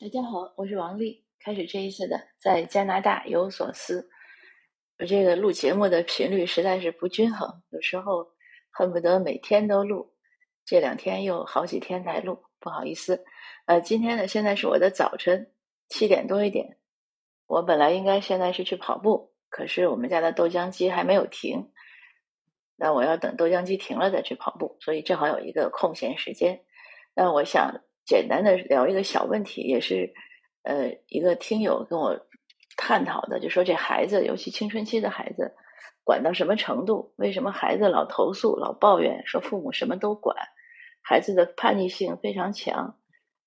大家好，我是王丽。开始这一次的在加拿大有所思，我这个录节目的频率实在是不均衡，有时候恨不得每天都录，这两天又好几天才录，不好意思。呃，今天呢，现在是我的早晨七点多一点，我本来应该现在是去跑步，可是我们家的豆浆机还没有停，那我要等豆浆机停了再去跑步，所以正好有一个空闲时间。那我想。简单的聊一个小问题，也是，呃，一个听友跟我探讨的，就说这孩子，尤其青春期的孩子，管到什么程度？为什么孩子老投诉、老抱怨，说父母什么都管？孩子的叛逆性非常强。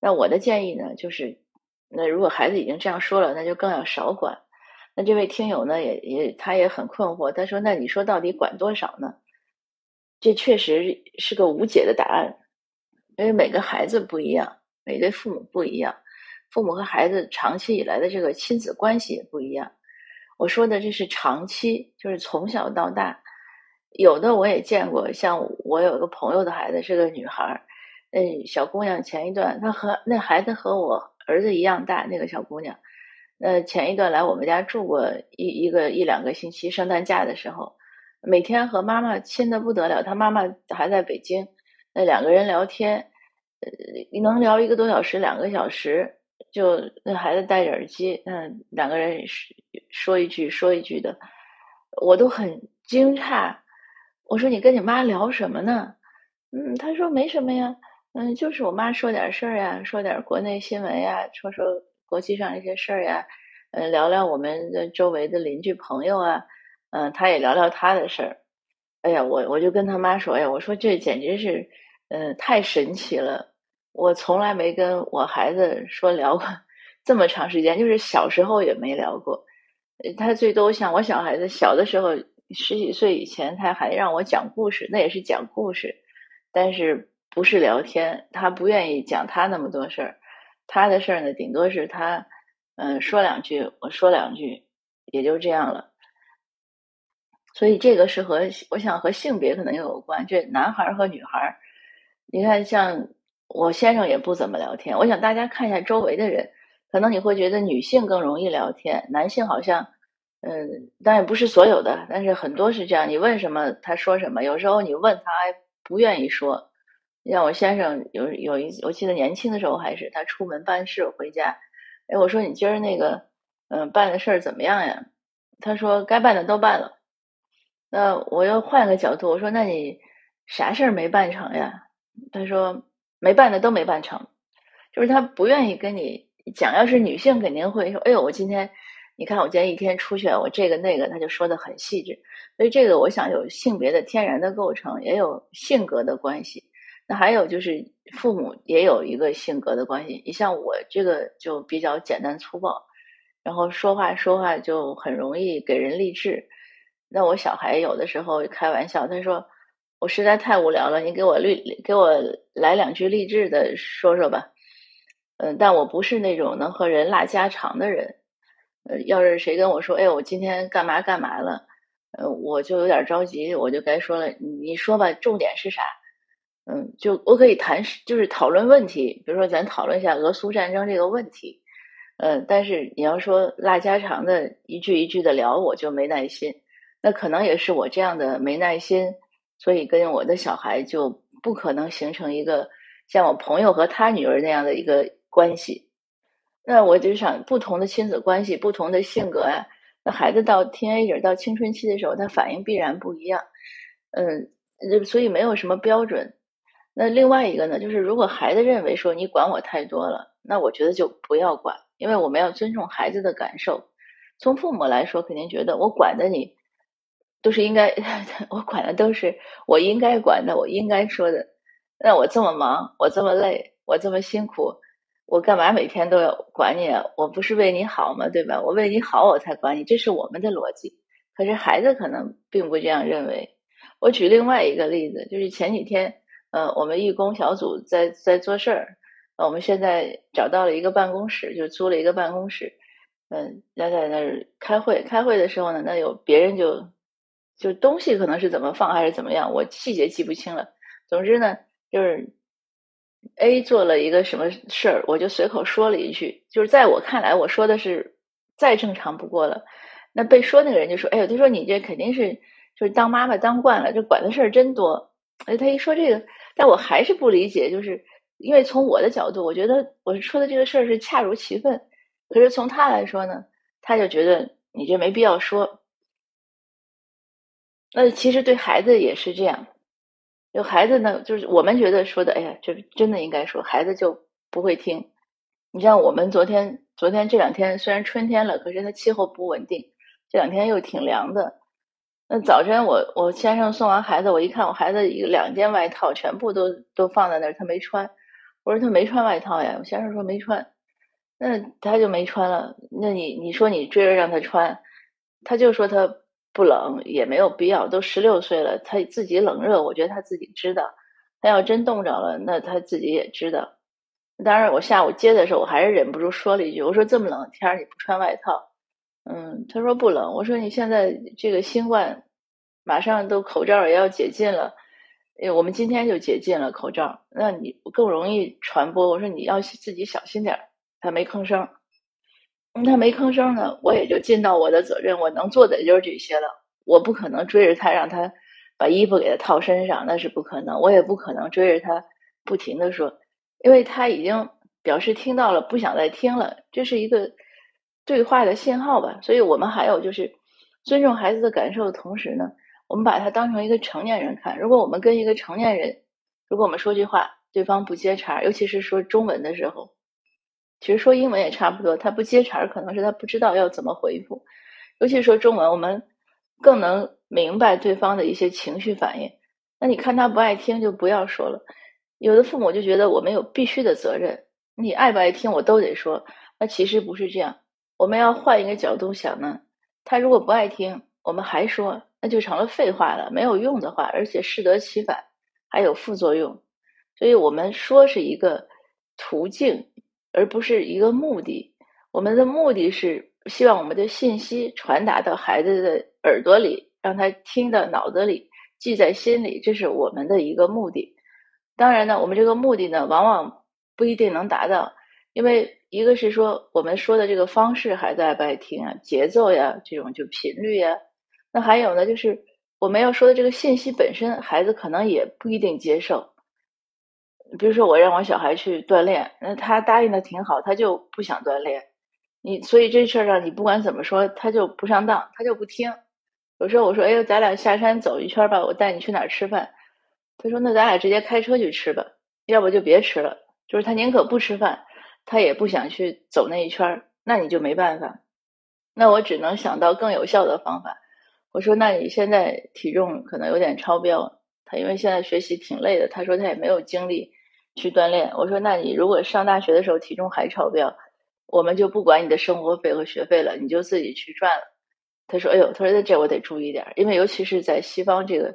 那我的建议呢，就是，那如果孩子已经这样说了，那就更要少管。那这位听友呢，也也他也很困惑，他说：“那你说到底管多少呢？”这确实是个无解的答案。因为每个孩子不一样，每对父母不一样，父母和孩子长期以来的这个亲子关系也不一样。我说的这是长期，就是从小到大。有的我也见过，像我有一个朋友的孩子是个女孩儿，那小姑娘前一段，她和那孩子和我儿子一样大，那个小姑娘，呃，前一段来我们家住过一一个一两个星期，圣诞假的时候，每天和妈妈亲的不得了，她妈妈还在北京。那两个人聊天，呃，能聊一个多小时、两个小时，就那孩子戴着耳机，嗯，两个人说一句说一句的，我都很惊诧。我说你跟你妈聊什么呢？嗯，他说没什么呀，嗯，就是我妈说点事儿呀，说点国内新闻呀，说说国际上一些事儿呀，嗯，聊聊我们的周围的邻居朋友啊，嗯，他也聊聊他的事儿。哎呀，我我就跟他妈说，哎呀，我说这简直是。嗯，太神奇了！我从来没跟我孩子说聊过这么长时间，就是小时候也没聊过。他最多像我小孩子小的时候，十几岁以前，他还让我讲故事，那也是讲故事，但是不是聊天。他不愿意讲他那么多事儿，他的事儿呢，顶多是他嗯说两句，我说两句，也就这样了。所以这个是和我想和性别可能有关，这男孩和女孩。你看，像我先生也不怎么聊天。我想大家看一下周围的人，可能你会觉得女性更容易聊天，男性好像，嗯，当然不是所有的，但是很多是这样。你问什么，他说什么。有时候你问他还不愿意说。像我先生有有一，我记得年轻的时候还是他出门办事回家，哎，我说你今儿那个，嗯，办的事儿怎么样呀？他说该办的都办了。那我又换个角度，我说那你啥事儿没办成呀？他说没办的都没办成，就是他不愿意跟你讲。要是女性肯定会说：“哎呦，我今天你看我今天一天出去，我这个那个。”他就说的很细致。所以这个我想有性别的天然的构成，也有性格的关系。那还有就是父母也有一个性格的关系。你像我这个就比较简单粗暴，然后说话说话就很容易给人励志。那我小孩有的时候开玩笑，他说。我实在太无聊了，你给我励给我来两句励志的说说吧。嗯，但我不是那种能和人拉家常的人。呃，要是谁跟我说，哎，我今天干嘛干嘛了，呃，我就有点着急，我就该说了，你说吧，重点是啥？嗯，就我可以谈，就是讨论问题，比如说咱讨论一下俄苏战争这个问题。嗯，但是你要说拉家常的一句一句的聊，我就没耐心。那可能也是我这样的没耐心。所以跟我的小孩就不可能形成一个像我朋友和他女儿那样的一个关系。那我就想，不同的亲子关系，不同的性格啊，那孩子到 teenager 到青春期的时候，他反应必然不一样。嗯，所以没有什么标准。那另外一个呢，就是如果孩子认为说你管我太多了，那我觉得就不要管，因为我们要尊重孩子的感受。从父母来说，肯定觉得我管的你。都是应该，我管的都是我应该管的，我应该说的。那我这么忙，我这么累，我这么辛苦，我干嘛每天都要管你啊？我不是为你好吗？对吧？我为你好，我才管你，这是我们的逻辑。可是孩子可能并不这样认为。我举另外一个例子，就是前几天，呃，我们义工小组在在做事儿，我们现在找到了一个办公室，就租了一个办公室，嗯，要在那儿开会。开会的时候呢，那有别人就。就东西可能是怎么放还是怎么样，我细节记不清了。总之呢，就是 A 做了一个什么事儿，我就随口说了一句，就是在我看来，我说的是再正常不过了。那被说那个人就说：“哎呦，他说你这肯定是就是当妈妈当惯了，这管的事儿真多。”哎，他一说这个，但我还是不理解，就是因为从我的角度，我觉得我说的这个事儿是恰如其分。可是从他来说呢，他就觉得你这没必要说。那其实对孩子也是这样。有孩子呢，就是我们觉得说的，哎呀，这真的应该说，孩子就不会听。你像我们昨天、昨天这两天，虽然春天了，可是它气候不稳定，这两天又挺凉的。那早晨我我先生送完孩子，我一看我孩子一两件外套全部都都放在那儿，他没穿。我说他没穿外套呀，我先生说没穿，那他就没穿了。那你你说你追着让他穿，他就说他。不冷也没有必要，都十六岁了，他自己冷热，我觉得他自己知道。他要真冻着了，那他自己也知道。当然，我下午接的时候，我还是忍不住说了一句：“我说这么冷天儿你不穿外套？”嗯，他说不冷。我说你现在这个新冠马上都口罩也要解禁了，我们今天就解禁了口罩，那你更容易传播。我说你要自己小心点儿他没吭声。他没吭声呢，我也就尽到我的责任，我能做的也就是这些了。我不可能追着他让他把衣服给他套身上，那是不可能。我也不可能追着他不停的说，因为他已经表示听到了，不想再听了，这是一个对话的信号吧。所以我们还有就是尊重孩子的感受的同时呢，我们把他当成一个成年人看。如果我们跟一个成年人，如果我们说句话，对方不接茬，尤其是说中文的时候。其实说英文也差不多，他不接茬儿可能是他不知道要怎么回复。尤其说中文，我们更能明白对方的一些情绪反应。那你看他不爱听，就不要说了。有的父母就觉得我们有必须的责任，你爱不爱听我都得说。那其实不是这样，我们要换一个角度想呢。他如果不爱听，我们还说，那就成了废话了，没有用的话，而且适得其反，还有副作用。所以我们说是一个途径。而不是一个目的，我们的目的是希望我们的信息传达到孩子的耳朵里，让他听到脑子里，记在心里，这是我们的一个目的。当然呢，我们这个目的呢，往往不一定能达到，因为一个是说我们说的这个方式孩子爱不爱听啊，节奏呀，这种就频率呀，那还有呢，就是我们要说的这个信息本身，孩子可能也不一定接受。比如说，我让我小孩去锻炼，那他答应的挺好，他就不想锻炼。你所以这事儿上，你不管怎么说，他就不上当，他就不听。有时候我说：“哎呦，咱俩下山走一圈吧，我带你去哪儿吃饭。”他说：“那咱俩直接开车去吃吧，要不就别吃了。”就是他宁可不吃饭，他也不想去走那一圈儿。那你就没办法。那我只能想到更有效的方法。我说：“那你现在体重可能有点超标。”他因为现在学习挺累的，他说他也没有精力。去锻炼，我说，那你如果上大学的时候体重还超标，我们就不管你的生活费和学费了，你就自己去赚了。他说，哎呦，他说那这我得注意点，因为尤其是在西方，这个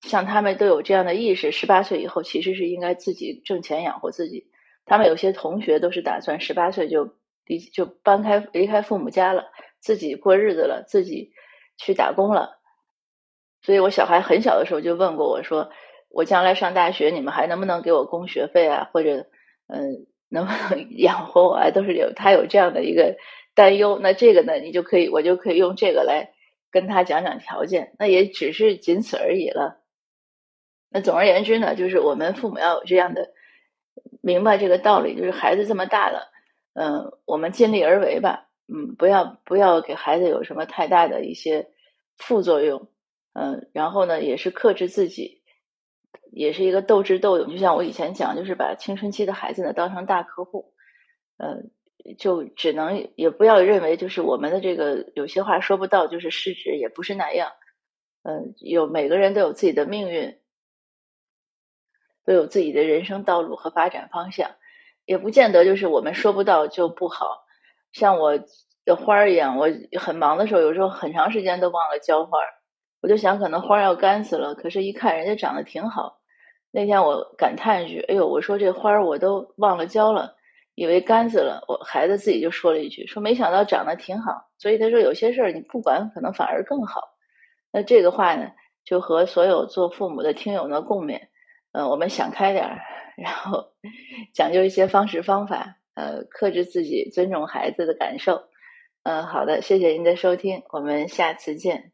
像他们都有这样的意识，十八岁以后其实是应该自己挣钱养活自己。他们有些同学都是打算十八岁就离就搬开离开父母家了，自己过日子了，自己去打工了。所以我小孩很小的时候就问过我说。我将来上大学，你们还能不能给我供学费啊？或者，嗯，能不能 养活我啊？都是有他有这样的一个担忧。那这个呢，你就可以，我就可以用这个来跟他讲讲条件。那也只是仅此而已了。那总而言之呢，就是我们父母要有这样的明白这个道理，就是孩子这么大了，嗯，我们尽力而为吧，嗯，不要不要给孩子有什么太大的一些副作用，嗯，然后呢，也是克制自己。也是一个斗智斗勇，就像我以前讲，就是把青春期的孩子呢当成大客户，呃，就只能也不要认为就是我们的这个有些话说不到就是失职，也不是那样，嗯，有每个人都有自己的命运，都有自己的人生道路和发展方向，也不见得就是我们说不到就不好。像我的花儿一样，我很忙的时候，有时候很长时间都忘了浇花，我就想可能花要干死了，可是一看人家长得挺好。那天我感叹一句：“哎呦，我说这花儿我都忘了浇了，以为干死了。”我孩子自己就说了一句：“说没想到长得挺好。”所以他说有些事儿你不管可能反而更好。那这个话呢，就和所有做父母的听友呢共勉。嗯，我们想开点儿，然后 讲究一些方式方法，呃，克制自己，尊重孩子的感受。嗯，好的，谢谢您的收听，我们下次见。